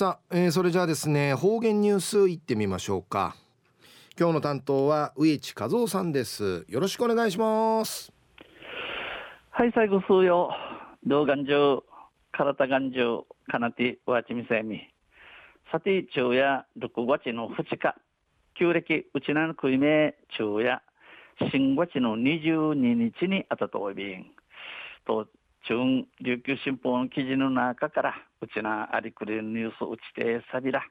さあ、えー、それじゃあですね方言ニュースいってみましょうか。今日の担当は植地和夫さんです。よろしくお願いします。はい最後数よ動画中体眼中かなてわちみせみ。さて昼夜6月の2日。旧暦うちなのくいめ昼夜新月の22日にあたとおびんと中琉球新報の記事の中からうちなありくれるニュースを打ちてさびら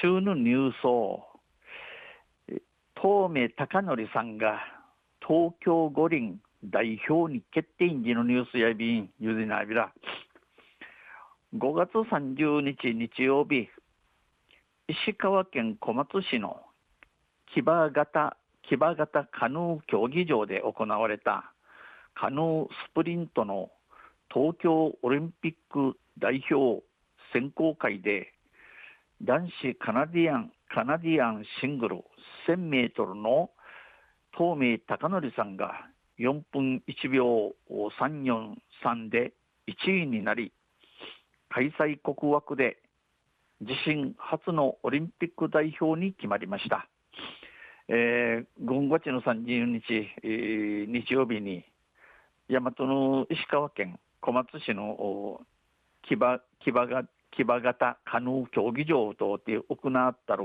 中のニュースを東明貴則さんが東京五輪代表に決定時のニュースやびんゆずなびら5月30日日曜日石川県小松市の騎馬型騎馬型カヌー競技場で行われた。カヌースプリントの東京オリンピック代表選考会で男子カナディアンカナディアンシングル1000メートルの東明貴則さんが4分1秒343で1位になり開催国枠で自身初のオリンピック代表に決まりました。えー、5月の30日、えー、日曜日に大和の石川県小松市の騎馬騎馬が騎馬型カヌー競技場とで行ったる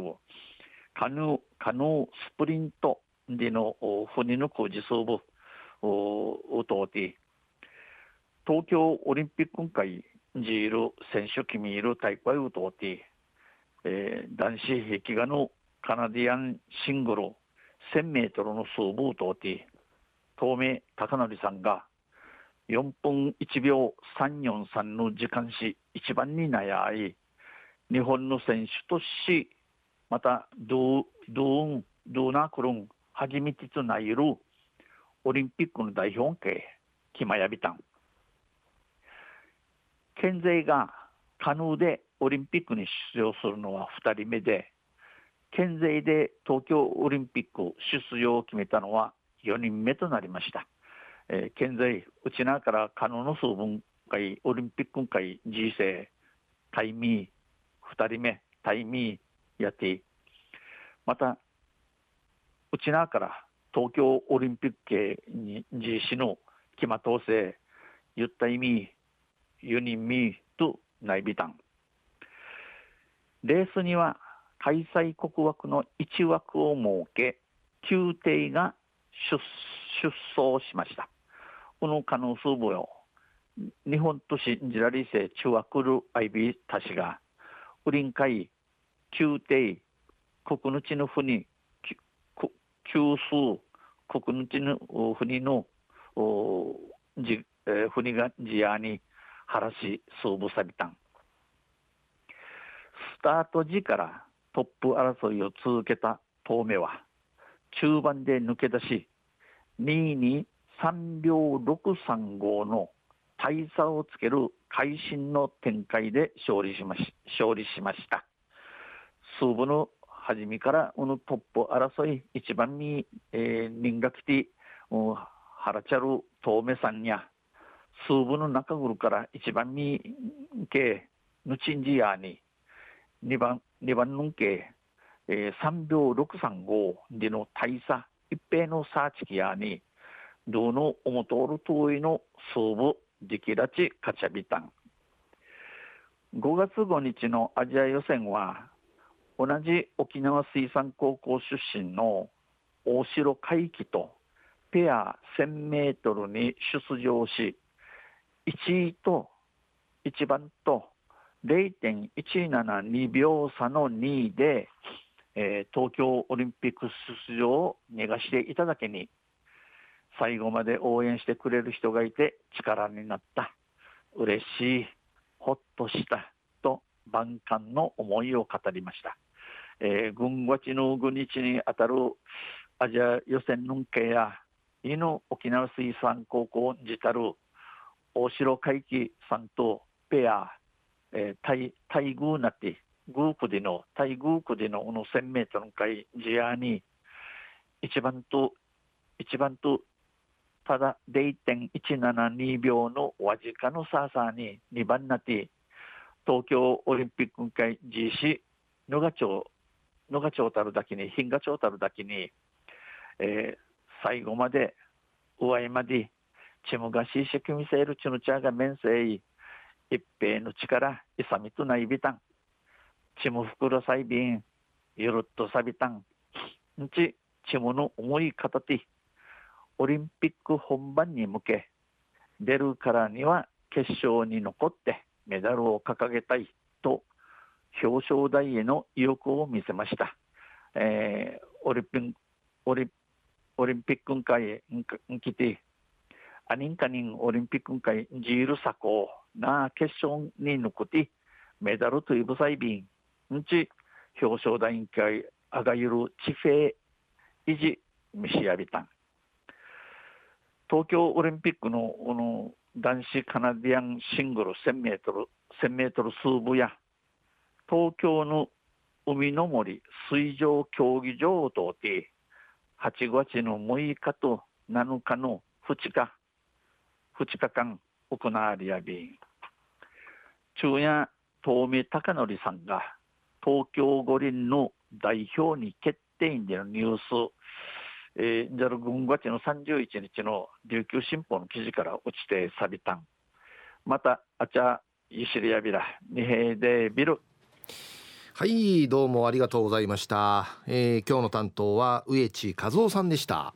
カヌーカヌースプリントでの船の工事総部をとて東京オリンピック会ジール選手決める大会をとて、えー、男子壁画のカナディアンシングル1000メートルの総部をとて東名高則さんが4分1秒343の時間し一番に悩い日本の選手としまたドゥドゥンドゥナクルン初めてとなるオリンピックの代表系キマヤビタン県勢が可能でオリンピックに出場するのは2人目で県勢で東京オリンピック出場を決めたのは4人目となりました。えー、現在うちなから可能の数分会オリンピック会 G 世タイミー2人目タイミーやってまたうちなから東京オリンピック系に G 氏の決ま統制言った意味ユニミーと内ビタンレースには開催国枠の1枠を設け宮廷が出走しました。この可能数部よ。日本都市ジラリセ中和クルアイビーたちがウリン会宮廷国の地の国九数国の地の国のじ、えー、国がジアに晴らし数部さびたんスタート時からトップ争いを続けた東目は中盤で抜け出し2位に3秒635の大差をつける会心の展開で勝利しまし勝利しました。数部の初めからこのトップ争い一番に、えー、人が来て腹ちゃる遠目さんや数部の中ぐるから一番にけぬちんじやに2番2番のけ、えー、3秒635での大差一平のサーチキやにどの思とおる遠いの総部できらちかちゃびたん。5月5日のアジア予選は同じ沖縄水産高校出身の大城海輝とペア1000メートルに出場し1位と1番と0.172秒差の2位で、えー、東京オリンピック出場を逃がしていただけに最後まで応援してくれる人がいて力になった。嬉しい。ほっとしたと万感の思いを語りました、えー、軍ちの軍日にあたるアジア予選の系や犬沖縄水産高校にたる大城海輝さんとペア、えー、対対偶なってグープでの対グープでのこの1000メートルの会ジアに一番と一番とただ0.172秒のわじかのさーさーに2番なって東京オリンピック会 GC 野賀町野賀町たるだけに品賀町たるだけに、えー、最後まで上井までチムがしいしきみせるちのちゃが面せい一平の力いさみとないびたん。チム袋さいびんゆるっとさびたん。んちチムの思い方でオリンピック本番に向け出るからには決勝に残ってメダルを掲げたいと表彰台への意欲を見せました。えー、オリンピックオリオリンピック会へ来て、アニンカニンオリンピック会ジールサコな決勝に残ってメダルというブサイビン、んち表彰台委員会あがゆる地平維持見しやびたん。東京オリンピックのの男子カナディアンシングル1000メートル、1000メートル数部や、東京の海の森水上競技場とて、8月の6日と7日の2日、2日間行われやび、中夜東美貴則さんが東京五輪の代表に決定員でのニュース、えー、ジャル軍月の31日の琉球新報の記事から落ちてさびたん。また、あちゃ、いしりやびら、にへでビル。はいどうもありがとうございました、えー、今日の担当は植地和夫さんでした